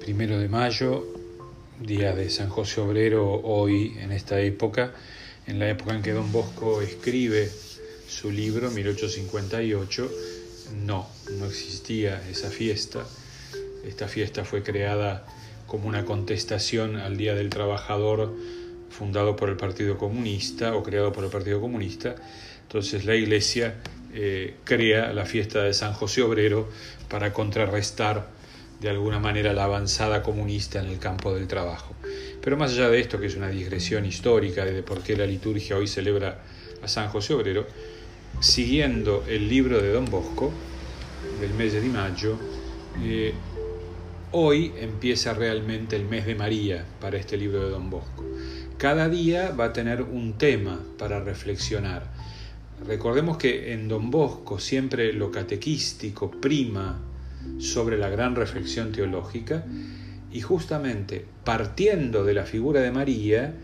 primero de mayo, día de San José Obrero, hoy, en esta época, en la época en que Don Bosco escribe su libro, 1858, no, no existía esa fiesta. Esta fiesta fue creada como una contestación al Día del Trabajador fundado por el Partido Comunista o creado por el Partido Comunista. Entonces la Iglesia eh, crea la fiesta de San José Obrero para contrarrestar de alguna manera la avanzada comunista en el campo del trabajo. Pero más allá de esto, que es una digresión histórica de por qué la liturgia hoy celebra a San José Obrero, siguiendo el libro de Don Bosco, del mes de mayo, eh, hoy empieza realmente el mes de María para este libro de Don Bosco. Cada día va a tener un tema para reflexionar. Recordemos que en Don Bosco siempre lo catequístico prima sobre la gran reflexión teológica y justamente partiendo de la figura de María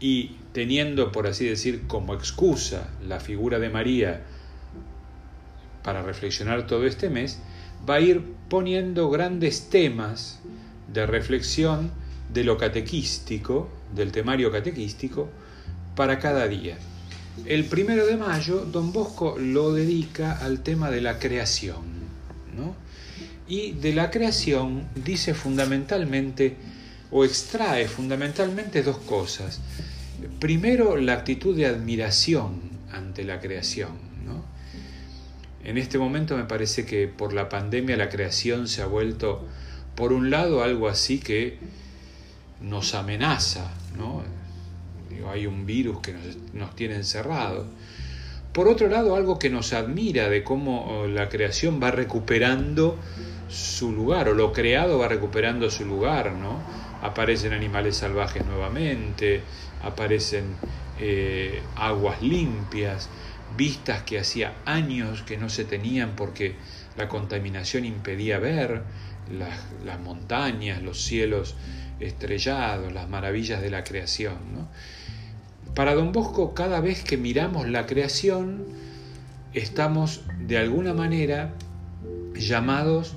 y teniendo, por así decir, como excusa la figura de María para reflexionar todo este mes, va a ir poniendo grandes temas de reflexión de lo catequístico, del temario catequístico, para cada día. El primero de mayo, don Bosco lo dedica al tema de la creación. ¿no? Y de la creación dice fundamentalmente, o extrae fundamentalmente dos cosas. Primero, la actitud de admiración ante la creación. ¿no? En este momento me parece que por la pandemia la creación se ha vuelto, por un lado, algo así que nos amenaza, ¿no? hay un virus que nos, tiene encerrados. Por otro lado, algo que nos admira de cómo oh, la creación va recuperando su lugar, o lo creado va recuperando su lugar, ¿no? Aparecen animales salvajes nuevamente, aparecen eh, aguas limpias, vistas que hacía años que no se tenían porque la contaminación impedía ver, las, montañas, los cielos estrellados, las maravillas de la creación. Para don Bosco, cada vez que miramos la creación, estamos de alguna manera llamados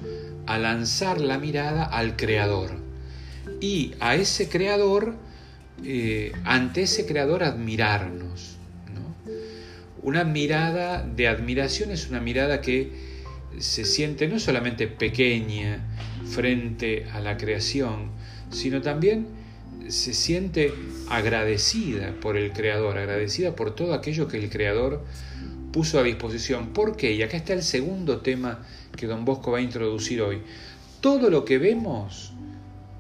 a lanzar la mirada al Creador y a ese Creador, eh, ante ese Creador admirarnos. Una mirada de admiración es una mirada que se siente no solamente pequeña frente a la creación, sino también se siente agradecida por el Creador, agradecida por todo aquello que el Creador puso a disposición. ¿Por qué? Y acá está el segundo tema que don Bosco va a introducir hoy. Todo lo que vemos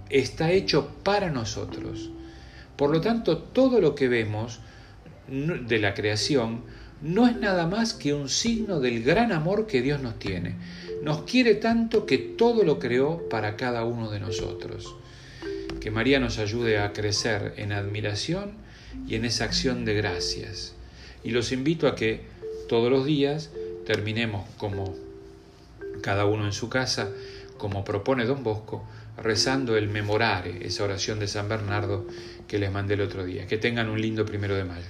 está hecho para nosotros. Por lo tanto, todo lo que vemos de la creación no es nada más que un signo del gran amor que Dios nos tiene. Nos quiere tanto que todo lo creó para cada uno de nosotros. Que María nos ayude a crecer en admiración y en esa acción de gracias. Y los invito a que todos los días terminemos como cada uno en su casa, como propone don Bosco, rezando el memorare, esa oración de San Bernardo que les mandé el otro día. Que tengan un lindo primero de mayo.